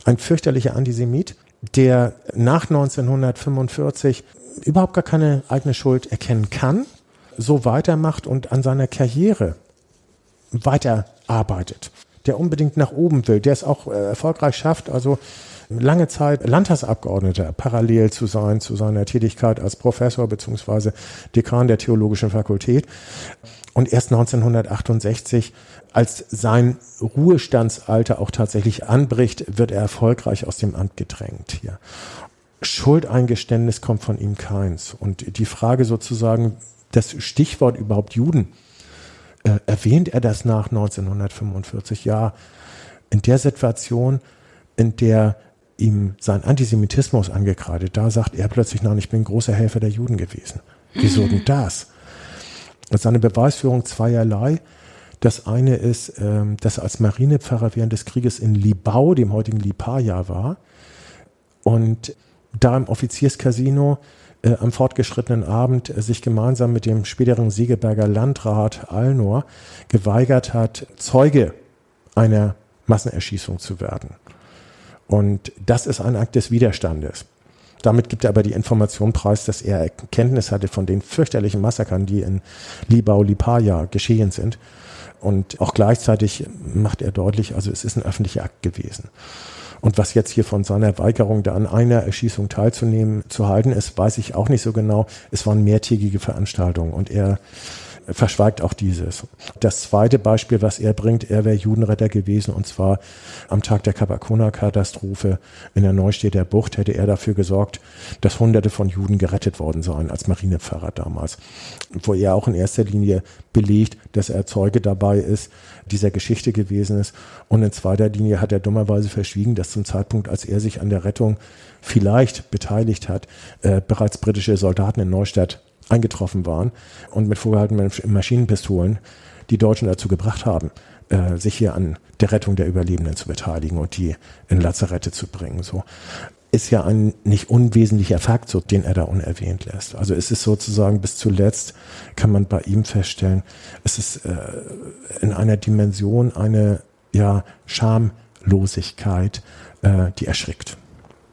[SPEAKER 2] Ein fürchterlicher Antisemit, der nach 1945 überhaupt gar keine eigene Schuld erkennen kann, so weitermacht und an seiner Karriere weiterarbeitet, der unbedingt nach oben will, der es auch äh, erfolgreich schafft, also lange Zeit Landtagsabgeordneter parallel zu sein zu seiner Tätigkeit als Professor beziehungsweise Dekan der Theologischen Fakultät. Und erst 1968, als sein Ruhestandsalter auch tatsächlich anbricht, wird er erfolgreich aus dem Amt gedrängt hier. Schuldeingeständnis kommt von ihm keins. Und die Frage sozusagen, das Stichwort überhaupt Juden, äh, erwähnt er das nach 1945? Ja, in der Situation, in der ihm sein Antisemitismus angekreidet. Da sagt er plötzlich, nein, ich bin großer Helfer der Juden gewesen. Wieso denn das? Das ist eine Beweisführung zweierlei. Das eine ist, ähm, dass er als Marinepfarrer während des Krieges in Libau, dem heutigen Lipaja, war und da im Offizierscasino äh, am fortgeschrittenen Abend äh, sich gemeinsam mit dem späteren Segeberger Landrat Alnor geweigert hat, Zeuge einer Massenerschießung zu werden. Und das ist ein Akt des Widerstandes. Damit gibt er aber die Information preis, dass er Kenntnis hatte von den fürchterlichen Massakern, die in Libau, Lipaja geschehen sind. Und auch gleichzeitig macht er deutlich, also es ist ein öffentlicher Akt gewesen. Und was jetzt hier von seiner Weigerung, da an einer Erschießung teilzunehmen, zu halten ist, weiß ich auch nicht so genau. Es waren mehrtägige Veranstaltungen und er verschweigt auch dieses. Das zweite Beispiel, was er bringt, er wäre Judenretter gewesen und zwar am Tag der Kapakona-Katastrophe in der Neustädter Bucht hätte er dafür gesorgt, dass Hunderte von Juden gerettet worden seien als Marinepfarrer damals. Wo er auch in erster Linie belegt, dass er Zeuge dabei ist, dieser Geschichte gewesen ist. Und in zweiter Linie hat er dummerweise verschwiegen, dass zum Zeitpunkt, als er sich an der Rettung vielleicht beteiligt hat, äh, bereits britische Soldaten in Neustadt eingetroffen waren und mit vorgehaltenen Maschinenpistolen die Deutschen dazu gebracht haben, äh, sich hier an der Rettung der Überlebenden zu beteiligen und die in Lazarette zu bringen. So ist ja ein nicht unwesentlicher Fakt, so, den er da unerwähnt lässt. Also es ist sozusagen bis zuletzt kann man bei ihm feststellen, es ist äh, in einer Dimension eine ja Schamlosigkeit, äh, die erschrickt.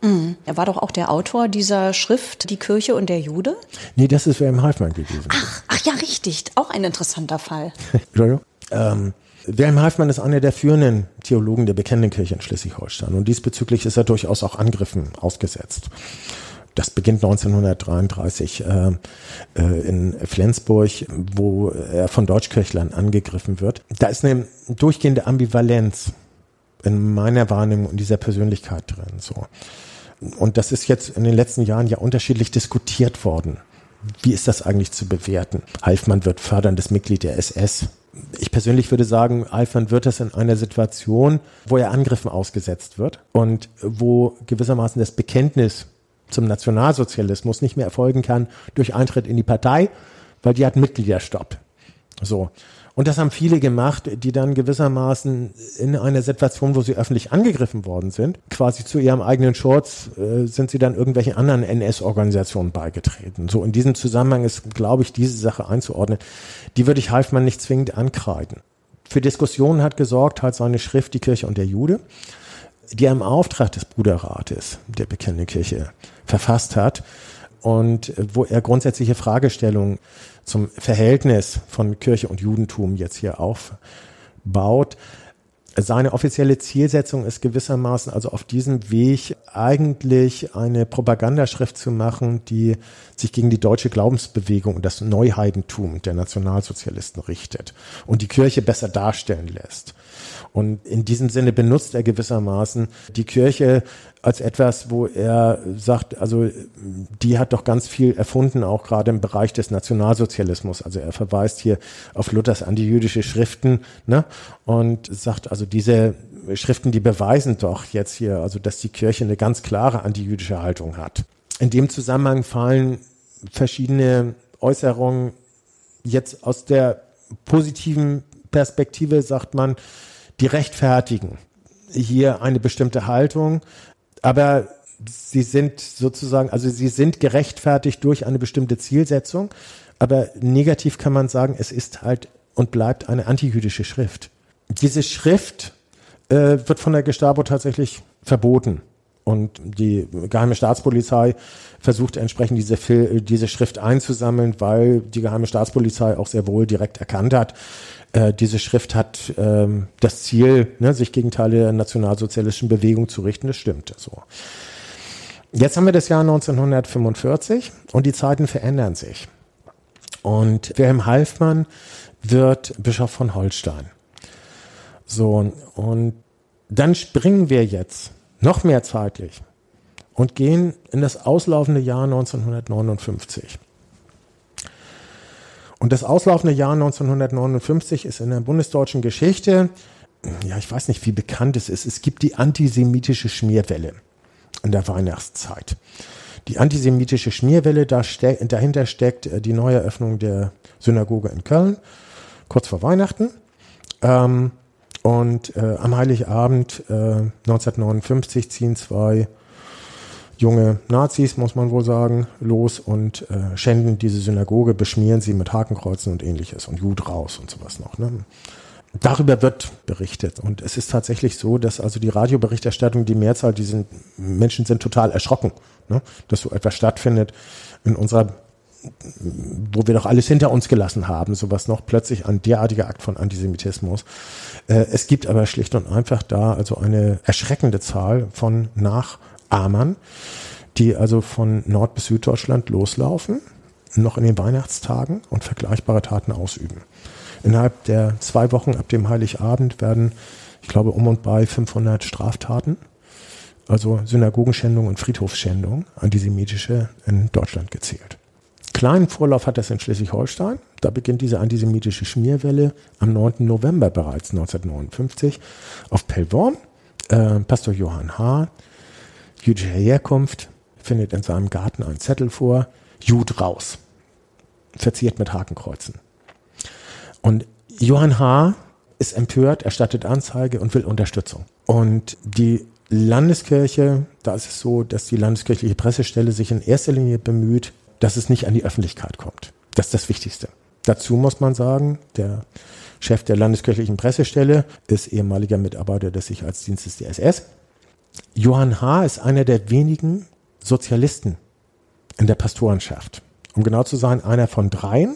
[SPEAKER 1] Mhm. Er war doch auch der Autor dieser Schrift Die Kirche und der Jude?
[SPEAKER 2] Nee, das ist Wilhelm Halfmann gewesen.
[SPEAKER 1] Ach, ach ja, richtig. Auch ein interessanter Fall.
[SPEAKER 2] ähm, Wilhelm Halfmann ist einer der führenden Theologen der bekennenden Kirche in Schleswig-Holstein und diesbezüglich ist er durchaus auch Angriffen ausgesetzt. Das beginnt 1933 äh, äh, in Flensburg, wo er von Deutschkirchlern angegriffen wird. Da ist eine durchgehende Ambivalenz in meiner Wahrnehmung in dieser Persönlichkeit drin. So. Und das ist jetzt in den letzten Jahren ja unterschiedlich diskutiert worden. Wie ist das eigentlich zu bewerten? Halfmann wird förderndes Mitglied der SS. Ich persönlich würde sagen, Alfman wird das in einer Situation, wo er Angriffen ausgesetzt wird und wo gewissermaßen das Bekenntnis zum Nationalsozialismus nicht mehr erfolgen kann durch Eintritt in die Partei, weil die hat Mitgliederstopp. So. Und das haben viele gemacht, die dann gewissermaßen in einer Situation, wo sie öffentlich angegriffen worden sind, quasi zu ihrem eigenen Schutz, äh, sind sie dann irgendwelchen anderen NS-Organisationen beigetreten. So in diesem Zusammenhang ist, glaube ich, diese Sache einzuordnen. Die würde ich Halfmann nicht zwingend ankreiden. Für Diskussionen hat gesorgt halt seine Schrift Die Kirche und der Jude, die er im Auftrag des Bruderrates der Bekennenden Kirche verfasst hat und wo er grundsätzliche Fragestellungen zum Verhältnis von Kirche und Judentum jetzt hier aufbaut. Seine offizielle Zielsetzung ist gewissermaßen also auf diesem Weg eigentlich eine Propagandaschrift zu machen, die sich gegen die deutsche Glaubensbewegung und das Neuheidentum der Nationalsozialisten richtet und die Kirche besser darstellen lässt. Und in diesem Sinne benutzt er gewissermaßen die Kirche als etwas, wo er sagt, also die hat doch ganz viel erfunden, auch gerade im Bereich des Nationalsozialismus. Also er verweist hier auf Luthers antijüdische Schriften ne? und sagt, also diese Schriften, die beweisen doch jetzt hier, also dass die Kirche eine ganz klare antijüdische Haltung hat. In dem Zusammenhang fallen verschiedene Äußerungen jetzt aus der positiven Perspektive, sagt man, die rechtfertigen hier eine bestimmte Haltung, aber sie sind sozusagen, also sie sind gerechtfertigt durch eine bestimmte Zielsetzung, aber negativ kann man sagen, es ist halt und bleibt eine antijüdische Schrift. Diese Schrift äh, wird von der Gestapo tatsächlich verboten. Und die geheime Staatspolizei versucht entsprechend diese, diese Schrift einzusammeln, weil die geheime Staatspolizei auch sehr wohl direkt erkannt hat, äh, diese Schrift hat ähm, das Ziel, ne, sich gegen Teile der nationalsozialistischen Bewegung zu richten. Das stimmt so. Jetzt haben wir das Jahr 1945 und die Zeiten verändern sich. Und Wilhelm Halfmann wird Bischof von Holstein. So, und dann springen wir jetzt noch mehr zeitlich und gehen in das auslaufende Jahr 1959. Und das auslaufende Jahr 1959 ist in der bundesdeutschen Geschichte, ja, ich weiß nicht, wie bekannt es ist. Es gibt die antisemitische Schmierwelle in der Weihnachtszeit. Die antisemitische Schmierwelle, da ste dahinter steckt äh, die Neueröffnung der Synagoge in Köln, kurz vor Weihnachten. Ähm, und äh, am Heiligabend äh, 1959 ziehen zwei junge Nazis, muss man wohl sagen, los und äh, schänden diese Synagoge, beschmieren sie mit Hakenkreuzen und ähnliches und Jud raus und sowas noch. Ne? Darüber wird berichtet. Und es ist tatsächlich so, dass also die Radioberichterstattung, die Mehrzahl, die sind, Menschen sind total erschrocken, ne? dass so etwas stattfindet in unserer, wo wir doch alles hinter uns gelassen haben, sowas noch plötzlich ein derartiger Akt von Antisemitismus. Äh, es gibt aber schlicht und einfach da also eine erschreckende Zahl von nach Amern, die also von Nord- bis Süddeutschland loslaufen noch in den Weihnachtstagen und vergleichbare Taten ausüben. Innerhalb der zwei Wochen ab dem Heiligabend werden, ich glaube, um und bei 500 Straftaten, also Synagogenschändung und Friedhofsschändung, antisemitische in Deutschland gezählt. Kleinen Vorlauf hat das in Schleswig-Holstein. Da beginnt diese antisemitische Schmierwelle am 9. November bereits 1959 auf Pellworm. Äh, Pastor Johann H., jüdischer Herkunft, findet in seinem Garten einen Zettel vor, Jud raus, verziert mit Hakenkreuzen. Und Johann H. ist empört, erstattet Anzeige und will Unterstützung. Und die Landeskirche, da ist es so, dass die landeskirchliche Pressestelle sich in erster Linie bemüht, dass es nicht an die Öffentlichkeit kommt. Das ist das Wichtigste. Dazu muss man sagen, der Chef der landeskirchlichen Pressestelle ist ehemaliger Mitarbeiter des Sicherheitsdienstes der SS. Johann H. ist einer der wenigen Sozialisten in der Pastorenschaft. Um genau zu sein, einer von dreien.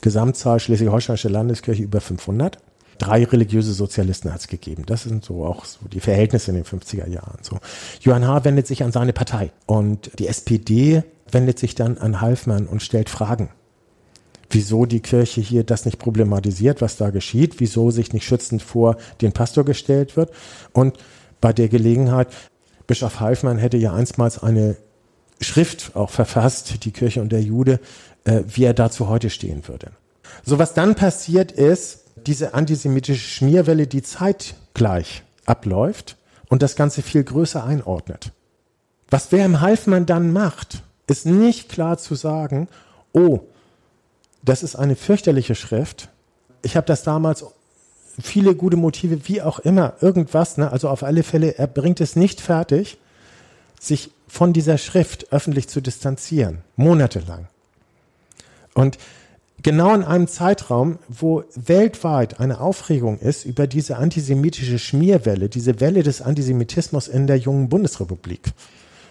[SPEAKER 2] Gesamtzahl Schleswig-Holsteinische Landeskirche über 500. Drei religiöse Sozialisten hat es gegeben. Das sind so auch so die Verhältnisse in den 50er Jahren. So. Johann H. wendet sich an seine Partei und die SPD wendet sich dann an Halfmann und stellt Fragen. Wieso die Kirche hier das nicht problematisiert, was da geschieht, wieso sich nicht schützend vor den Pastor gestellt wird. Und bei der Gelegenheit, Bischof Halfmann hätte ja einstmals eine Schrift auch verfasst, die Kirche und der Jude, äh, wie er dazu heute stehen würde. So was dann passiert ist, diese antisemitische Schmierwelle, die zeitgleich abläuft und das Ganze viel größer einordnet. Was im Halfmann dann macht, ist nicht klar zu sagen, oh, das ist eine fürchterliche Schrift. Ich habe das damals viele gute Motive, wie auch immer, irgendwas, ne? also auf alle Fälle, er bringt es nicht fertig, sich von dieser Schrift öffentlich zu distanzieren, monatelang. Und genau in einem Zeitraum, wo weltweit eine Aufregung ist über diese antisemitische Schmierwelle, diese Welle des Antisemitismus in der jungen Bundesrepublik.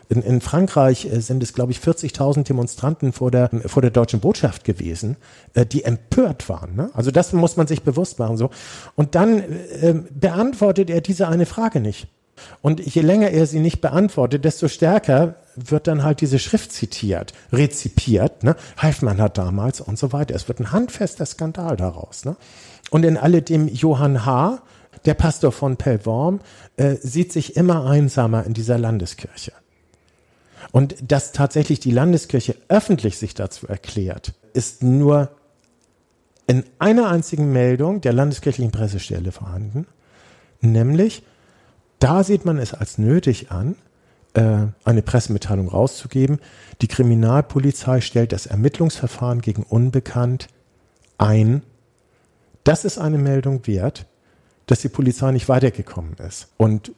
[SPEAKER 2] In, in Frankreich äh, sind es, glaube ich, 40.000 Demonstranten vor der, vor der deutschen Botschaft gewesen, äh, die empört waren. Ne? Also das muss man sich bewusst machen. So. Und dann äh, beantwortet er diese eine Frage nicht. Und je länger er sie nicht beantwortet, desto stärker wird dann halt diese Schrift zitiert, rezipiert. Ne? Heifmann hat damals und so weiter. Es wird ein handfester Skandal daraus. Ne? Und in alledem Johann H., der Pastor von Pellworm, äh, sieht sich immer einsamer in dieser Landeskirche. Und dass tatsächlich die Landeskirche öffentlich sich dazu erklärt, ist nur in einer einzigen Meldung der landeskirchlichen Pressestelle vorhanden, nämlich da sieht man es als nötig an, äh, eine Pressemitteilung rauszugeben. Die Kriminalpolizei stellt das Ermittlungsverfahren gegen Unbekannt ein. Das ist eine Meldung wert, dass die Polizei nicht weitergekommen ist und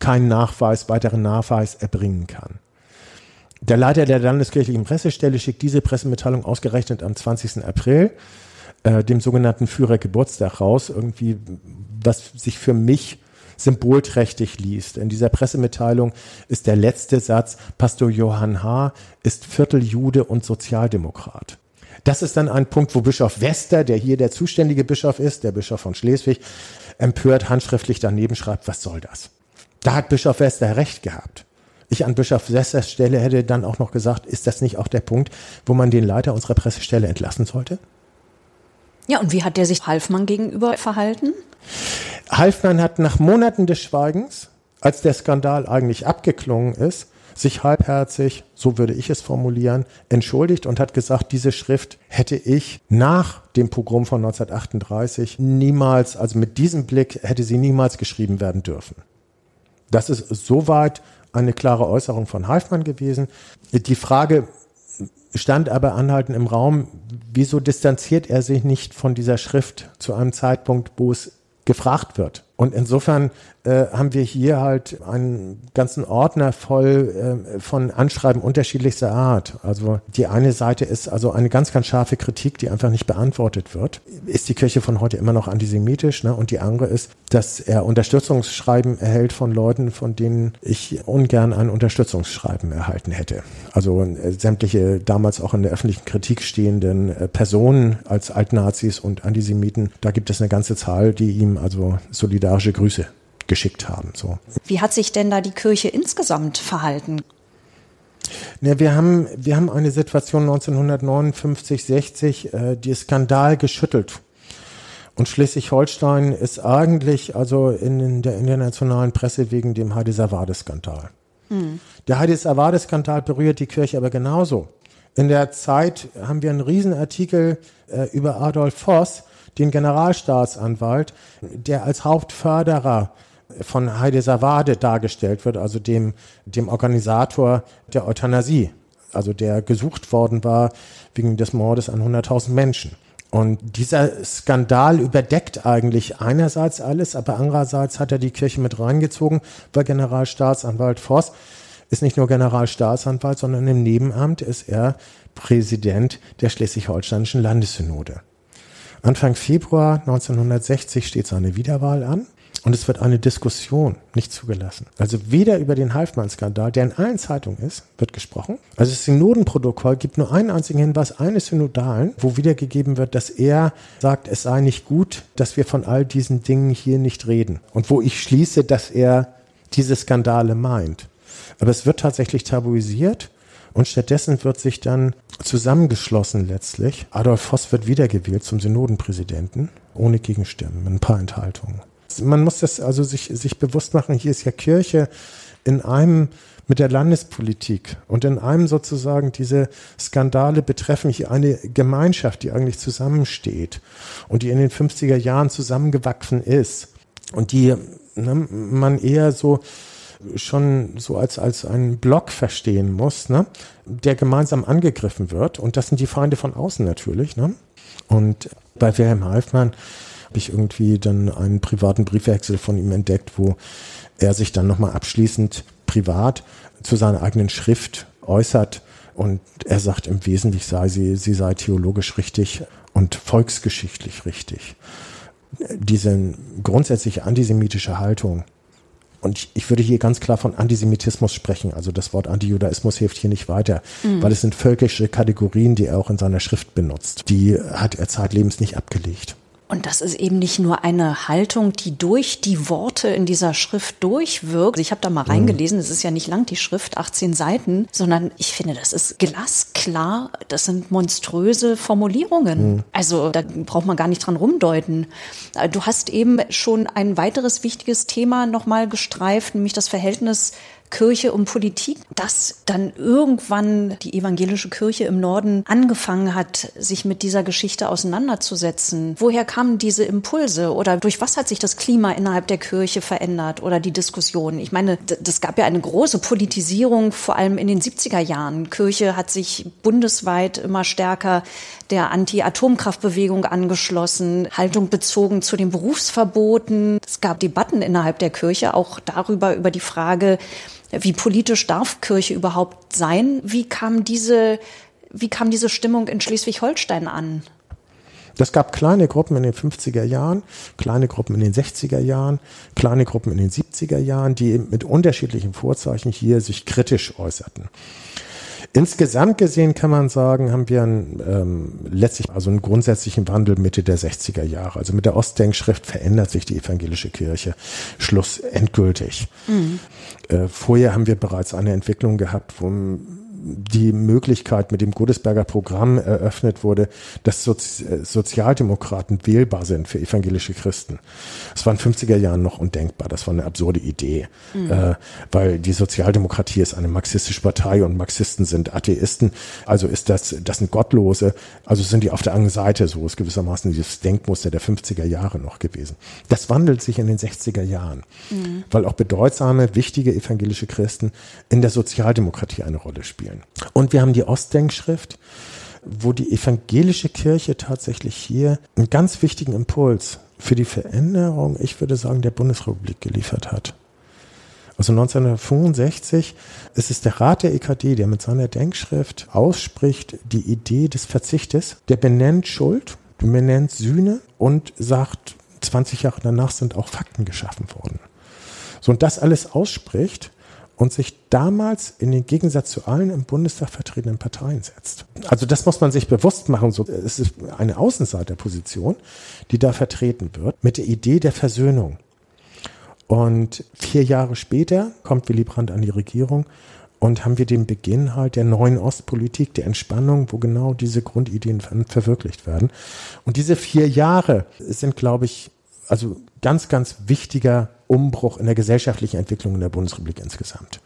[SPEAKER 2] keinen Nachweis, weiteren Nachweis erbringen kann. Der Leiter der landeskirchlichen Pressestelle schickt diese Pressemitteilung ausgerechnet am 20. April, äh, dem sogenannten Führergeburtstag raus, irgendwie, was sich für mich symbolträchtig liest. In dieser Pressemitteilung ist der letzte Satz, Pastor Johann H. ist Vierteljude und Sozialdemokrat. Das ist dann ein Punkt, wo Bischof Wester, der hier der zuständige Bischof ist, der Bischof von Schleswig, empört handschriftlich daneben schreibt, was soll das? Da hat Bischof Wester recht gehabt ich an Bischof Sessers Stelle hätte dann auch noch gesagt, ist das nicht auch der Punkt, wo man den Leiter unserer Pressestelle entlassen sollte?
[SPEAKER 1] Ja, und wie hat der sich Halfmann gegenüber verhalten?
[SPEAKER 2] Halfmann hat nach Monaten des Schweigens, als der Skandal eigentlich abgeklungen ist, sich halbherzig, so würde ich es formulieren, entschuldigt und hat gesagt, diese Schrift hätte ich nach dem Pogrom von 1938 niemals, also mit diesem Blick hätte sie niemals geschrieben werden dürfen. Das ist soweit eine klare Äußerung von Halfmann gewesen. Die Frage stand aber anhaltend im Raum, wieso distanziert er sich nicht von dieser Schrift zu einem Zeitpunkt, wo es gefragt wird? Und insofern äh, haben wir hier halt einen ganzen Ordner voll äh, von Anschreiben unterschiedlichster Art. Also die eine Seite ist also eine ganz, ganz scharfe Kritik, die einfach nicht beantwortet wird. Ist die Kirche von heute immer noch antisemitisch? Ne? Und die andere ist, dass er Unterstützungsschreiben erhält von Leuten, von denen ich ungern ein Unterstützungsschreiben erhalten hätte. Also äh, sämtliche damals auch in der öffentlichen Kritik stehenden äh, Personen als Altnazis und Antisemiten, da gibt es eine ganze Zahl, die ihm also solidar solidarische Grüße geschickt haben. So.
[SPEAKER 1] Wie hat sich denn da die Kirche insgesamt verhalten?
[SPEAKER 2] Ne, wir haben, wir haben eine Situation 1959, 60, äh, die Skandal geschüttelt. Und Schleswig-Holstein ist eigentlich also in der internationalen Presse wegen dem Heide Savade-Skandal. Mhm. Der Heide Savade-Skandal berührt die Kirche aber genauso. In der Zeit haben wir einen Riesenartikel äh, über Adolf Voss, den Generalstaatsanwalt, der als Hauptförderer von Heide Savade dargestellt wird, also dem, dem Organisator der Euthanasie, also der gesucht worden war wegen des Mordes an 100.000 Menschen. Und dieser Skandal überdeckt eigentlich einerseits alles, aber andererseits hat er die Kirche mit reingezogen, weil Generalstaatsanwalt Voss ist nicht nur Generalstaatsanwalt, sondern im Nebenamt ist er Präsident der schleswig-holsteinischen Landessynode. Anfang Februar 1960 steht seine Wiederwahl an. Und es wird eine Diskussion nicht zugelassen. Also weder über den Halfmann-Skandal, der in allen Zeitungen ist, wird gesprochen. Also das Synodenprotokoll gibt nur einen einzigen Hinweis eines Synodalen, wo wiedergegeben wird, dass er sagt, es sei nicht gut, dass wir von all diesen Dingen hier nicht reden. Und wo ich schließe, dass er diese Skandale meint. Aber es wird tatsächlich tabuisiert und stattdessen wird sich dann zusammengeschlossen letztlich. Adolf Voss wird wiedergewählt zum Synodenpräsidenten ohne Gegenstimmen, mit ein paar Enthaltungen. Man muss das also sich, sich bewusst machen, hier ist ja Kirche in einem mit der Landespolitik und in einem sozusagen diese Skandale betreffen hier eine Gemeinschaft, die eigentlich zusammensteht und die in den 50er Jahren zusammengewachsen ist und die ne, man eher so schon so als, als einen Block verstehen muss, ne, der gemeinsam angegriffen wird. Und das sind die Feinde von außen natürlich. Ne? Und bei Wilhelm Halfmann habe ich irgendwie dann einen privaten Briefwechsel von ihm entdeckt, wo er sich dann nochmal abschließend privat zu seiner eigenen Schrift äußert. Und er sagt im Wesentlichen sei sie, sie sei theologisch richtig und volksgeschichtlich richtig. Diese grundsätzliche antisemitische Haltung, und ich, ich, würde hier ganz klar von Antisemitismus sprechen. Also das Wort Antijudaismus hilft hier nicht weiter, mhm. weil es sind völkische Kategorien, die er auch in seiner Schrift benutzt. Die hat er zeitlebens nicht abgelegt.
[SPEAKER 1] Und das ist eben nicht nur eine Haltung, die durch die Worte in dieser Schrift durchwirkt. Ich habe da mal mhm. reingelesen, es ist ja nicht lang die Schrift, 18 Seiten, sondern ich finde, das ist glasklar, das sind monströse Formulierungen. Mhm. Also da braucht man gar nicht dran rumdeuten. Du hast eben schon ein weiteres wichtiges Thema nochmal gestreift, nämlich das Verhältnis Kirche und Politik, dass dann irgendwann die evangelische Kirche im Norden angefangen hat, sich mit dieser Geschichte auseinanderzusetzen. Woher kamen diese Impulse oder durch was hat sich das Klima innerhalb der Kirche verändert oder die Diskussion? Ich meine, das gab ja eine große Politisierung, vor allem in den 70er Jahren. Kirche hat sich bundesweit immer stärker der Anti-Atomkraftbewegung angeschlossen, Haltung bezogen zu den Berufsverboten. Es gab Debatten innerhalb der Kirche auch darüber, über die Frage, wie politisch darf Kirche überhaupt sein? Wie kam diese, wie kam diese Stimmung in Schleswig-Holstein an?
[SPEAKER 2] Das gab kleine Gruppen in den 50er Jahren, kleine Gruppen in den 60er Jahren, kleine Gruppen in den 70er Jahren, die mit unterschiedlichen Vorzeichen hier sich kritisch äußerten. Insgesamt gesehen kann man sagen, haben wir einen, ähm, letztlich also einen grundsätzlichen Wandel Mitte der 60er Jahre. Also mit der Ostdenkschrift verändert sich die evangelische Kirche schlussendgültig. Mhm. Äh, vorher haben wir bereits eine Entwicklung gehabt, wo die Möglichkeit mit dem Godesberger Programm eröffnet wurde, dass Sozi äh, Sozialdemokraten wählbar sind für evangelische Christen. Das war in den 50er Jahren noch undenkbar. Das war eine absurde Idee, mhm. äh, weil die Sozialdemokratie ist eine marxistische Partei und Marxisten sind Atheisten. Also ist das, das sind Gottlose. Also sind die auf der anderen Seite. So ist gewissermaßen dieses Denkmuster der 50er Jahre noch gewesen. Das wandelt sich in den 60er Jahren, mhm. weil auch bedeutsame, wichtige evangelische Christen in der Sozialdemokratie eine Rolle spielen spielen. Und wir haben die Ostdenkschrift, wo die evangelische Kirche tatsächlich hier einen ganz wichtigen Impuls für die Veränderung, ich würde sagen, der Bundesrepublik geliefert hat. Also 1965 ist es der Rat der EKD, der mit seiner Denkschrift ausspricht die Idee des Verzichtes. Der benennt Schuld, benennt Sühne und sagt, 20 Jahre danach sind auch Fakten geschaffen worden. So und das alles ausspricht, und sich damals in den Gegensatz zu allen im Bundestag vertretenen Parteien setzt. Also das muss man sich bewusst machen. So, es ist eine Außenseiterposition, die da vertreten wird, mit der Idee der Versöhnung. Und vier Jahre später kommt Willy Brandt an die Regierung und haben wir den Beginn halt der neuen Ostpolitik, der Entspannung, wo genau diese Grundideen verwirklicht werden. Und diese vier Jahre sind, glaube ich, also ganz, ganz wichtiger Umbruch in der gesellschaftlichen Entwicklung in der Bundesrepublik insgesamt.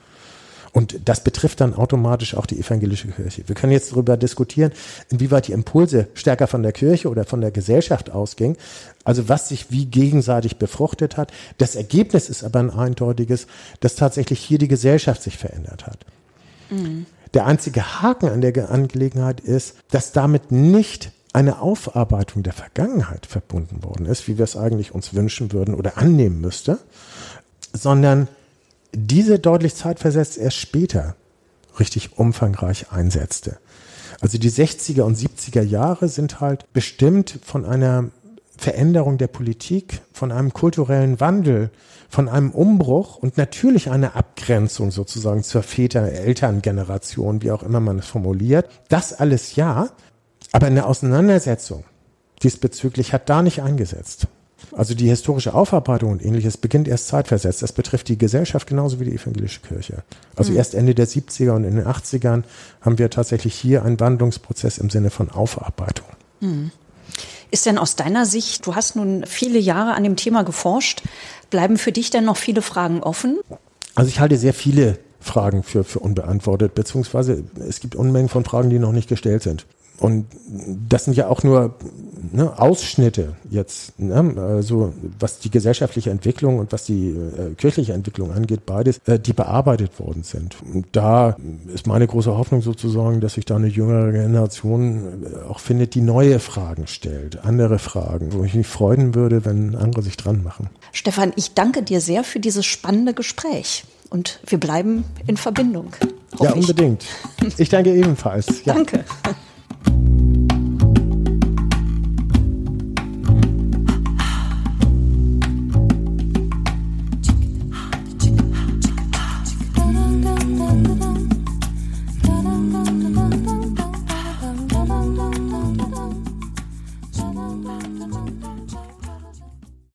[SPEAKER 2] Und das betrifft dann automatisch auch die evangelische Kirche. Wir können jetzt darüber diskutieren, inwieweit die Impulse stärker von der Kirche oder von der Gesellschaft ausgingen. Also was sich wie gegenseitig befruchtet hat. Das Ergebnis ist aber ein eindeutiges, dass tatsächlich hier die Gesellschaft sich verändert hat. Mhm. Der einzige Haken an der Angelegenheit ist, dass damit nicht eine Aufarbeitung der Vergangenheit verbunden worden ist, wie wir es eigentlich uns wünschen würden oder annehmen müsste, sondern diese deutlich zeitversetzt erst später richtig umfangreich einsetzte. Also die 60er und 70er Jahre sind halt bestimmt von einer Veränderung der Politik, von einem kulturellen Wandel, von einem Umbruch und natürlich einer Abgrenzung sozusagen zur Väter-Eltern-Generation, wie auch immer man es formuliert. Das alles ja, aber eine Auseinandersetzung diesbezüglich hat da nicht eingesetzt. Also die historische Aufarbeitung und ähnliches beginnt erst zeitversetzt. Das betrifft die Gesellschaft genauso wie die evangelische Kirche. Also mhm. erst Ende der 70er und in den 80ern haben wir tatsächlich hier einen Wandlungsprozess im Sinne von Aufarbeitung. Mhm.
[SPEAKER 1] Ist denn aus deiner Sicht, du hast nun viele Jahre an dem Thema geforscht, bleiben für dich denn noch viele Fragen offen?
[SPEAKER 2] Also ich halte sehr viele Fragen für, für unbeantwortet, beziehungsweise es gibt Unmengen von Fragen, die noch nicht gestellt sind. Und das sind ja auch nur ne, Ausschnitte jetzt, ne, also was die gesellschaftliche Entwicklung und was die äh, kirchliche Entwicklung angeht, beides, äh, die bearbeitet worden sind. Und da ist meine große Hoffnung sozusagen, dass sich da eine jüngere Generation äh, auch findet, die neue Fragen stellt, andere Fragen, wo ich mich freuen würde, wenn andere sich dran machen.
[SPEAKER 1] Stefan, ich danke dir sehr für dieses spannende Gespräch und wir bleiben in Verbindung.
[SPEAKER 2] Ja, unbedingt. Ich danke ebenfalls.
[SPEAKER 1] Ja. Danke. Thank you.